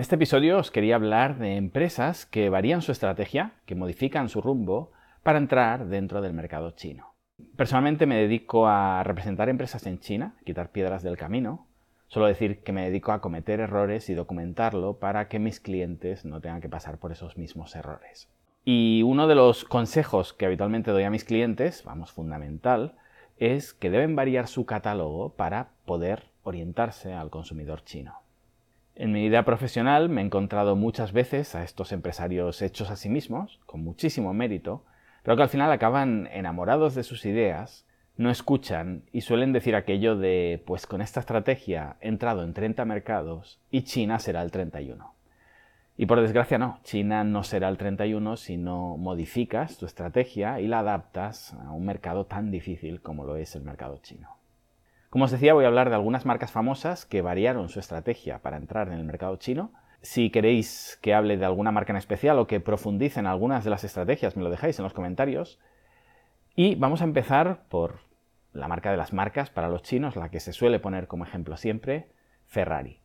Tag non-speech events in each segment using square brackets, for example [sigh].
En este episodio os quería hablar de empresas que varían su estrategia, que modifican su rumbo para entrar dentro del mercado chino. Personalmente me dedico a representar empresas en China, quitar piedras del camino. Solo decir que me dedico a cometer errores y documentarlo para que mis clientes no tengan que pasar por esos mismos errores. Y uno de los consejos que habitualmente doy a mis clientes, vamos, fundamental, es que deben variar su catálogo para poder orientarse al consumidor chino. En mi vida profesional me he encontrado muchas veces a estos empresarios hechos a sí mismos, con muchísimo mérito, pero que al final acaban enamorados de sus ideas, no escuchan y suelen decir aquello de, pues con esta estrategia he entrado en 30 mercados y China será el 31. Y por desgracia no, China no será el 31 si no modificas tu estrategia y la adaptas a un mercado tan difícil como lo es el mercado chino. Como os decía, voy a hablar de algunas marcas famosas que variaron su estrategia para entrar en el mercado chino. Si queréis que hable de alguna marca en especial o que profundice en algunas de las estrategias, me lo dejáis en los comentarios. Y vamos a empezar por la marca de las marcas para los chinos, la que se suele poner como ejemplo siempre, Ferrari.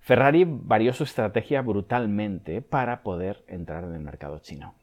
Ferrari varió su estrategia brutalmente para poder entrar en el mercado chino.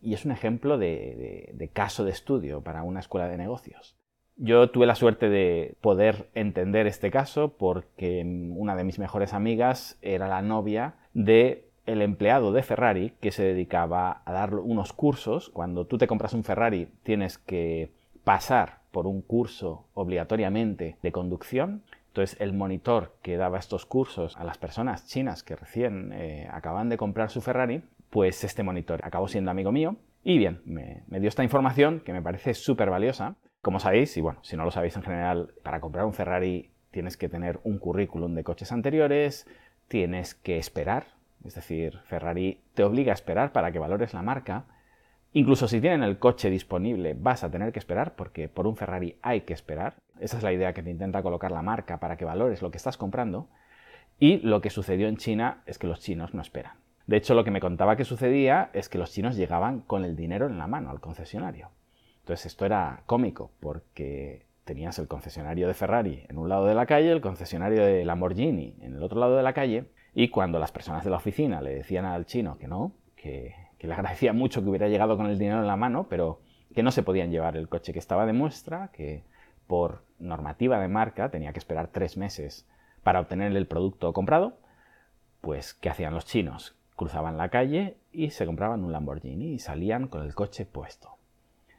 Y es un ejemplo de, de caso de estudio para una escuela de negocios. Yo tuve la suerte de poder entender este caso porque una de mis mejores amigas era la novia de el empleado de Ferrari que se dedicaba a dar unos cursos. Cuando tú te compras un Ferrari tienes que pasar por un curso obligatoriamente de conducción. Entonces el monitor que daba estos cursos a las personas chinas que recién eh, acaban de comprar su Ferrari, pues este monitor acabó siendo amigo mío. Y bien, me, me dio esta información que me parece súper valiosa como sabéis, y bueno, si no lo sabéis en general, para comprar un Ferrari tienes que tener un currículum de coches anteriores, tienes que esperar, es decir, Ferrari te obliga a esperar para que valores la marca. Incluso si tienen el coche disponible, vas a tener que esperar porque por un Ferrari hay que esperar. Esa es la idea que te intenta colocar la marca para que valores lo que estás comprando. Y lo que sucedió en China es que los chinos no esperan. De hecho, lo que me contaba que sucedía es que los chinos llegaban con el dinero en la mano al concesionario. Entonces esto era cómico porque tenías el concesionario de Ferrari en un lado de la calle, el concesionario de Lamborghini en el otro lado de la calle, y cuando las personas de la oficina le decían al chino que no, que, le agradecía mucho que hubiera llegado con el dinero en la mano, pero que no se podían llevar el coche que estaba de muestra, que por normativa de marca tenía que esperar tres meses para obtener el producto comprado, pues ¿qué hacían los chinos? Cruzaban la calle y se compraban un Lamborghini y salían con el coche puesto.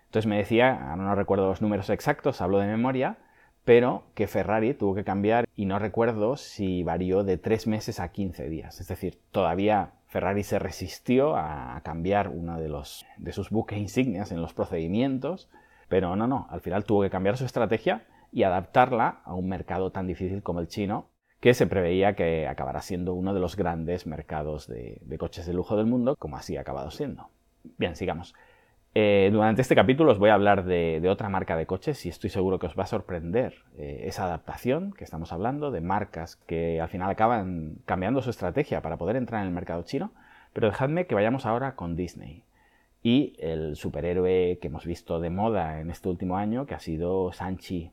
Entonces me decía, no recuerdo los números exactos, hablo de memoria, pero que Ferrari tuvo que cambiar y no recuerdo si varió de 3 meses a 15 días. Es decir, todavía Ferrari se resistió a cambiar uno de, sus buques insignias en los procedimientos, pero no, no, al final tuvo que cambiar su estrategia y adaptarla a un mercado tan difícil como el chino, que se preveía que acabará siendo uno de los grandes mercados de coches de lujo del mundo, como así ha acabado siendo. Bien, sigamos. Eh, durante este capítulo os voy a hablar de, otra marca de coches y estoy seguro que os va a sorprender eh, esa adaptación que estamos hablando de marcas que al final acaban cambiando su estrategia para poder entrar en el mercado chino. Pero dejadme que vayamos ahora con Disney y el superhéroe que hemos visto de moda en este último año que ha sido Sanchi.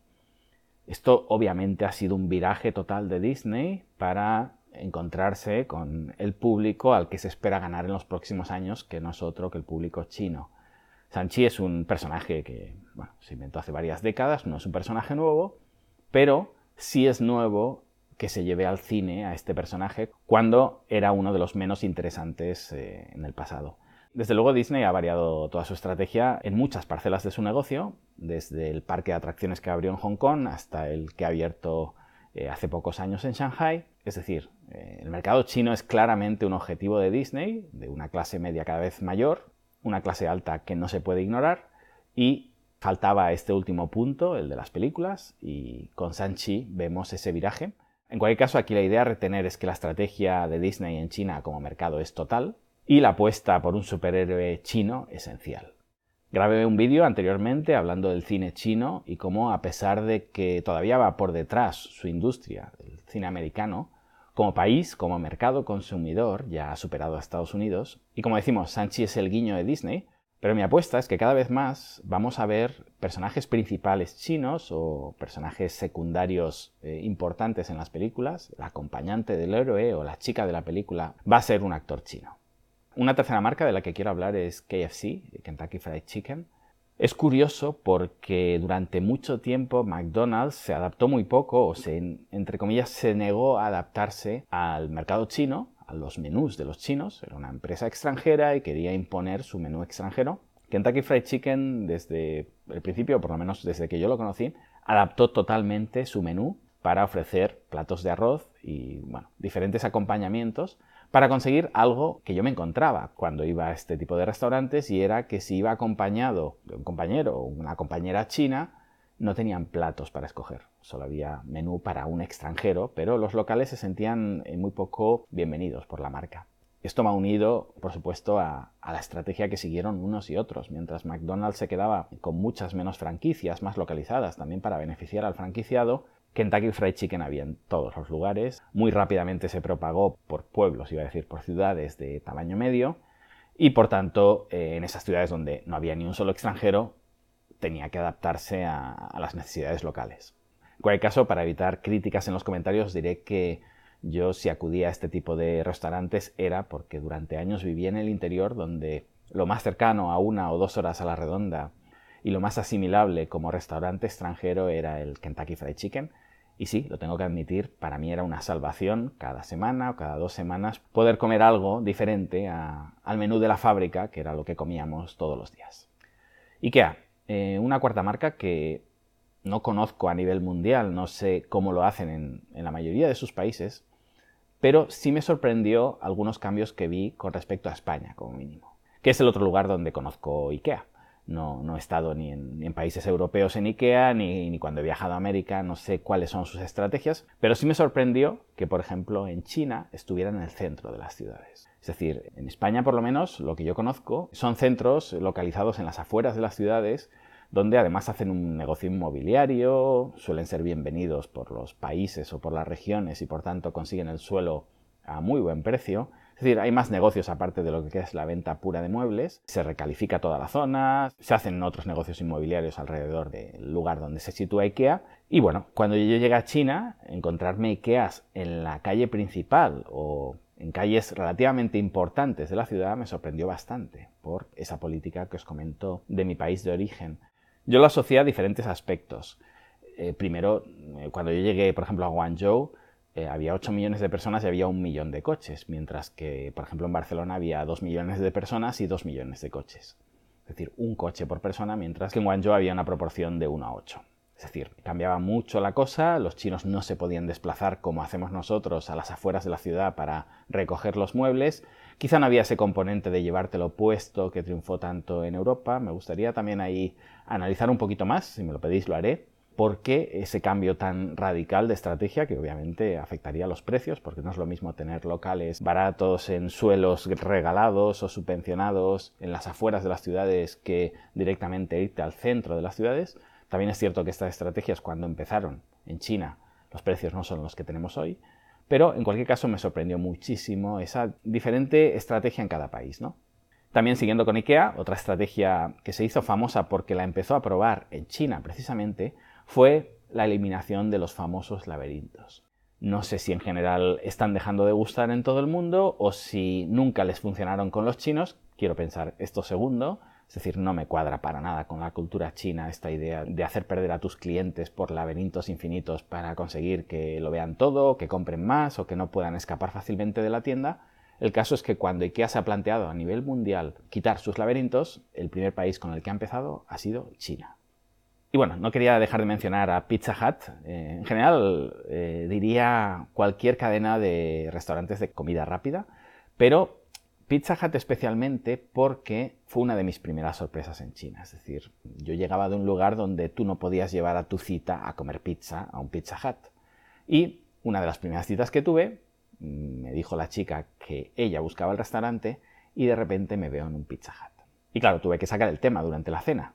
Esto obviamente ha sido un viraje total de Disney para encontrarse con el público al que se espera ganar en los próximos años, que no es otro que el público chino. Sanchi es un personaje que se inventó hace varias décadas, no es un personaje nuevo, pero sí es nuevo que se lleve al cine a este personaje cuando era uno de los menos interesantes eh, en el pasado. Desde luego Disney ha variado toda su estrategia en muchas parcelas de su negocio, desde el parque de atracciones que abrió en Hong Kong hasta el que ha abierto eh, hace pocos años en Shanghai. Es decir, eh, el mercado chino es claramente un objetivo de Disney, de una clase media cada vez mayor, una clase alta que no se puede ignorar y faltaba este último punto, el de las películas, y con Sanchi vemos ese viraje. En cualquier caso, aquí la idea a retener es que la estrategia de Disney en China como mercado es total y la apuesta por un superhéroe chino esencial. Grabé un vídeo anteriormente hablando del cine chino y cómo, a pesar de que todavía va por detrás su industria, el cine americano, como país, como mercado consumidor, ya ha superado a Estados Unidos. Y como decimos, Sanchi es el guiño de Disney, Pero mi apuesta es que cada vez más vamos a ver personajes principales chinos o personajes secundarios eh, importantes en las películas. El acompañante del héroe o la chica de la película va a ser un actor chino. Una tercera marca de la que quiero hablar es KFC, Kentucky Fried Chicken. Es curioso porque durante mucho tiempo McDonald's se adaptó muy poco o se, entre comillas, se negó a adaptarse al mercado chino, a los menús de los chinos. Era una empresa extranjera y quería imponer su menú extranjero. Kentucky Fried Chicken desde el principio, por lo menos desde que yo lo conocí, adaptó totalmente su menú para ofrecer platos de arroz y bueno, diferentes acompañamientos para conseguir algo que yo me encontraba cuando iba a este tipo de restaurantes y era que si iba acompañado de un compañero o una compañera china, no tenían platos para escoger, solo había menú para un extranjero, pero los locales se sentían eh, muy poco bienvenidos por la marca. Esto ha unido, por supuesto, a, la estrategia que siguieron unos y otros. Mientras McDonald's se quedaba con muchas menos franquicias, más localizadas, también para beneficiar al franquiciado, Kentucky Fried Chicken había en todos los lugares. Muy rápidamente se propagó por pueblos, iba a decir, por ciudades de tamaño medio. Y por tanto, eh, en esas ciudades donde no había ni un solo extranjero, tenía que adaptarse a, las necesidades locales. En cualquier caso, para evitar críticas en los comentarios, diré que yo si acudía a este tipo de restaurantes era porque durante años vivía en el interior donde lo más cercano a una o dos horas a la redonda y lo más asimilable como restaurante extranjero era el Kentucky Fried Chicken, y sí, lo tengo que admitir, para mí era una salvación cada semana o cada dos semanas poder comer algo diferente al menú de la fábrica, que era lo que comíamos todos los días. IKEA, eh, una cuarta marca que no conozco a nivel mundial, no sé cómo lo hacen en, en la mayoría de sus países, pero sí me sorprendió algunos cambios que vi con respecto a España, como mínimo, que es el otro lugar donde conozco IKEA. No, he estado ni en, países europeos en IKEA, ni, cuando he viajado a América, no sé cuáles son sus estrategias, pero sí me sorprendió que, por ejemplo, en China estuviera en el centro de las ciudades. Es decir, en España, por lo menos, lo que yo conozco, son centros localizados en las afueras de las ciudades, donde además hacen un negocio inmobiliario, suelen ser bienvenidos por los países o por las regiones y por tanto consiguen el suelo a muy buen precio, es decir, hay más negocios aparte de lo que es la venta pura de muebles. Se recalifica toda la zona, se hacen otros negocios inmobiliarios alrededor del lugar donde se sitúa IKEA. Y bueno, cuando yo llegué a China, encontrarme IKEAs en la calle principal o en calles relativamente importantes de la ciudad me sorprendió bastante por esa política que os comento de mi país de origen. Yo lo asocié a diferentes aspectos. Eh, primero, eh, cuando yo llegué, por ejemplo, a Guangzhou, eh, había 8 millones de personas y había un millón de coches, mientras que, por ejemplo, en Barcelona había 2 millones de personas y 2 millones de coches. Es decir, un coche por persona, mientras que en Guangzhou había una proporción de 1 a 8. Es decir, cambiaba mucho la cosa, los chinos no se podían desplazar como hacemos nosotros a las afueras de la ciudad para recoger los muebles. Quizá no había ese componente de llevártelo puesto que triunfó tanto en Europa. Me gustaría también ahí analizar un poquito más, si me lo pedís lo haré, ¿Por qué ese cambio tan radical de estrategia que obviamente afectaría los precios? Porque no es lo mismo tener locales baratos en suelos regalados o subvencionados en las afueras de las ciudades que directamente irte al centro de las ciudades. También es cierto que estas estrategias cuando empezaron en China los precios no son los que tenemos hoy, pero en cualquier caso me sorprendió muchísimo esa diferente estrategia en cada país, ¿no? También siguiendo con IKEA, otra estrategia que se hizo famosa porque la empezó a probar en China precisamente fue la eliminación de los famosos laberintos. No sé si en general están dejando de gustar en todo el mundo o si nunca les funcionaron con los chinos. Quiero pensar esto segundo. Es decir, no me cuadra para nada con la cultura china esta idea de hacer perder a tus clientes por laberintos infinitos para conseguir que lo vean todo, que compren más o que no puedan escapar fácilmente de la tienda. El caso es que cuando IKEA se ha planteado a nivel mundial quitar sus laberintos, el primer país con el que ha empezado ha sido China. Y bueno, no quería dejar de mencionar a Pizza Hut. Eh, en general eh, diría cualquier cadena de restaurantes de comida rápida, pero Pizza Hut especialmente porque fue una de mis primeras sorpresas en China. Es decir, yo llegaba de un lugar donde tú no podías llevar a tu cita a comer pizza a un Pizza Hut. Y una de las primeras citas que tuve, mm, me dijo la chica que ella buscaba el restaurante y de repente me veo en un Pizza Hut. Y claro, tuve que sacar el tema durante la cena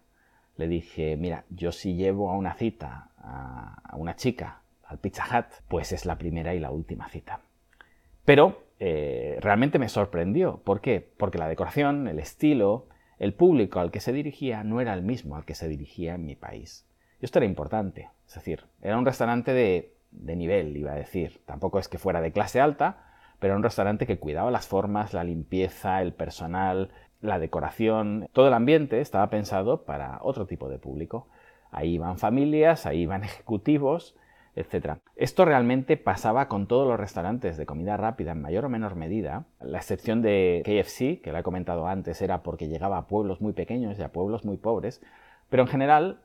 le dije, mira, yo si llevo a una cita a, una chica al Pizza Hut, pues es la primera y la última cita. Pero eh, realmente me sorprendió. ¿Por qué? Porque la decoración, el estilo, el público al que se dirigía no era el mismo al que se dirigía en mi país. Y esto era importante, es decir, era un restaurante de, de nivel, iba a decir. Tampoco es que fuera de clase alta, pero era un restaurante que cuidaba las formas, la limpieza, el personal, la decoración, todo el ambiente estaba pensado para otro tipo de público. Ahí iban familias, ahí iban [laughs] ejecutivos, etc. Esto realmente pasaba con todos los restaurantes de comida rápida en mayor o menor medida. La excepción de KFC, que la he comentado antes, era porque llegaba a pueblos muy pequeños y a pueblos muy pobres. Pero en general,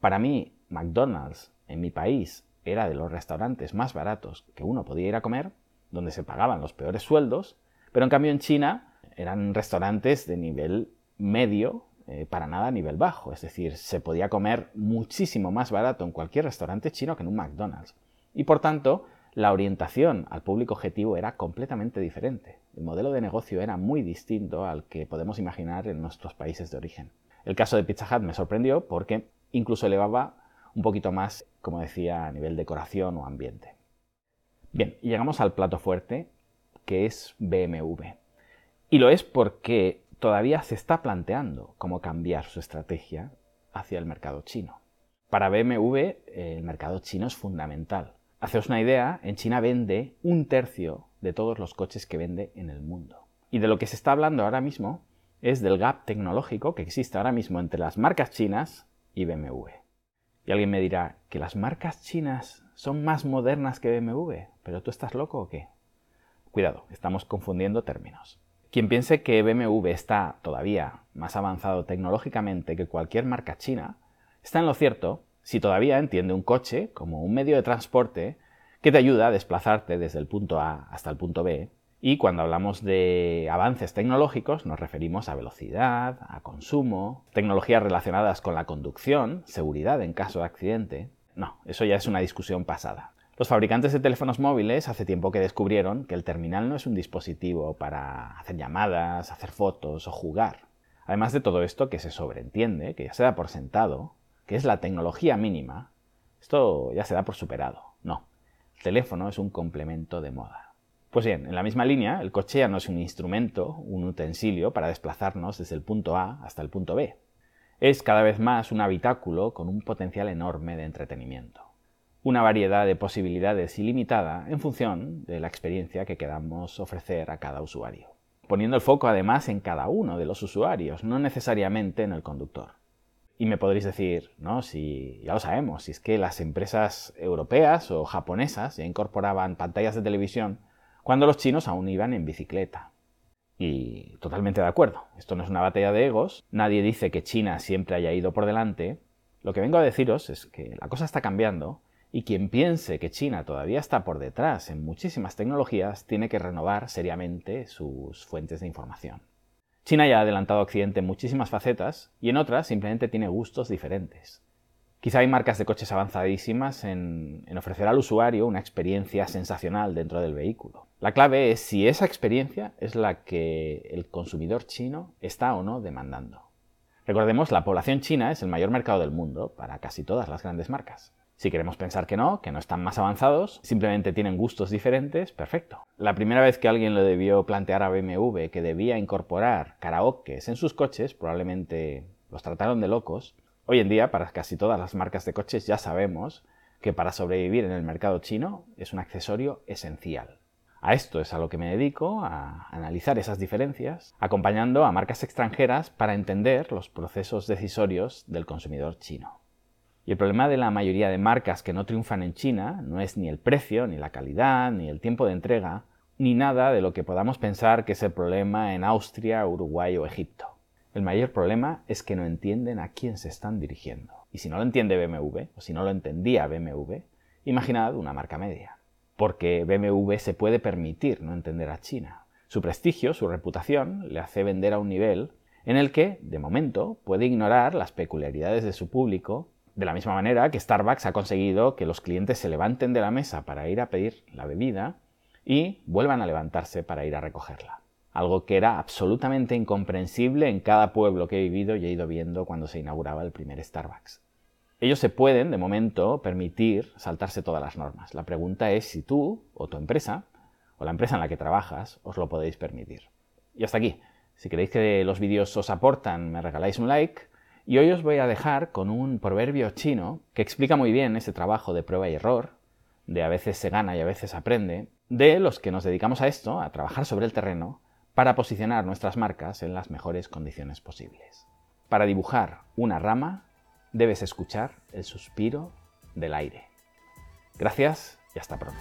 para mí, McDonald's en mi país era de los restaurantes más baratos que uno podía ir a comer, donde se pagaban los peores sueldos, pero en cambio en China eran restaurantes de nivel medio, eh, para nada nivel bajo. Es decir, se podía comer muchísimo más barato en cualquier restaurante chino que en un McDonald's. Y por tanto, la orientación al público objetivo era completamente diferente. El modelo de negocio era muy distinto al que podemos imaginar en nuestros países de origen. El caso de Pizza Hut me sorprendió porque incluso elevaba un poquito más, como decía, a nivel decoración o ambiente. Bien, llegamos al plato fuerte, que es BMW. Y lo es porque todavía se está planteando cómo cambiar su estrategia hacia el mercado chino. Para BMW el mercado chino es fundamental. Haceos una idea, en China vende un tercio de todos los coches que vende en el mundo. Y de lo que se está hablando ahora mismo es del gap tecnológico que existe ahora mismo entre las marcas chinas y BMW. Y alguien me dirá que las marcas chinas son más modernas que BMW, pero tú estás loco o qué? Cuidado, estamos confundiendo términos. Quien piense que BMW está todavía más avanzado tecnológicamente que cualquier marca china, está en lo cierto si todavía entiende un coche como un medio de transporte que te ayuda a desplazarte desde el punto A hasta el punto B. Y cuando hablamos de avances tecnológicos nos referimos a velocidad, a consumo, tecnologías relacionadas con la conducción, seguridad en caso de accidente. No, eso ya es una discusión pasada. Los fabricantes de teléfonos móviles hace tiempo que descubrieron que el terminal no es un dispositivo para hacer llamadas, hacer fotos o jugar. Además de todo esto que se sobreentiende, que ya se da por sentado, que es la tecnología mínima, esto ya se da por superado. No, el teléfono es un complemento de moda. Pues bien, en la misma línea, el coche ya no es un instrumento, un utensilio para desplazarnos desde el punto A hasta el punto B. Es cada vez más un habitáculo con un potencial enorme de entretenimiento una variedad de posibilidades ilimitada en función de la experiencia que queramos ofrecer a cada usuario. Poniendo el foco además en cada uno de los usuarios, no necesariamente en el conductor. Y me podréis decir, no, si ya lo sabemos, si es que las empresas europeas o japonesas ya incorporaban pantallas de televisión cuando los chinos aún iban en bicicleta. Y totalmente de acuerdo, esto no es una batalla de egos, nadie dice que China siempre haya ido por delante. Lo que vengo a deciros es que la cosa está cambiando y quien piense que China todavía está por detrás en muchísimas tecnologías tiene que renovar seriamente sus fuentes de información. China ya ha adelantado a Occidente en muchísimas facetas y en otras simplemente tiene gustos diferentes. Quizá hay marcas de coches avanzadísimas en, en, ofrecer al usuario una experiencia sensacional dentro del vehículo. La clave es si esa experiencia es la que el consumidor chino está o no demandando. Recordemos, la población china es el mayor mercado del mundo para casi todas las grandes marcas. Si queremos pensar que no, que no están más avanzados, simplemente tienen gustos diferentes, perfecto. La primera vez que alguien le debió plantear a BMW que debía incorporar karaokes en sus coches, probablemente los trataron de locos. Hoy en día, para casi todas las marcas de coches ya sabemos que para sobrevivir en el mercado chino es un accesorio esencial. A esto es a lo que me dedico, a analizar esas diferencias, acompañando a marcas extranjeras para entender los procesos decisorios del consumidor chino. Y el problema de la mayoría de marcas que no triunfan en China no es ni el precio, ni la calidad, ni el tiempo de entrega, ni nada de lo que podamos pensar que es el problema en Austria, Uruguay o Egipto. El mayor problema es que no entienden a quién se están dirigiendo. Y si no lo entiende BMW, o si no lo entendía BMW, imaginad una marca media. Porque BMW se puede permitir no entender a China. Su prestigio, su reputación, le hace vender a un nivel en el que, de momento, puede ignorar las peculiaridades de su público de la misma manera que Starbucks ha conseguido que los clientes se levanten de la mesa para ir a pedir la bebida y vuelvan a levantarse para ir a recogerla. Algo que era absolutamente incomprensible en cada pueblo que he vivido y he ido viendo cuando se inauguraba el primer Starbucks. Ellos se pueden, de momento, permitir saltarse todas las normas. La pregunta es si tú o tu empresa, o la empresa en la que trabajas, os lo podéis permitir. Y hasta aquí. Si queréis que los vídeos os aportan, me regaláis un like. Y hoy os voy a dejar con un proverbio chino que explica muy bien ese trabajo de prueba y error, de a veces se gana y a veces aprende, de los que nos dedicamos a esto, a trabajar sobre el terreno, para posicionar nuestras marcas en las mejores condiciones posibles. Para dibujar una rama, debes escuchar el suspiro del aire. Gracias y hasta pronto.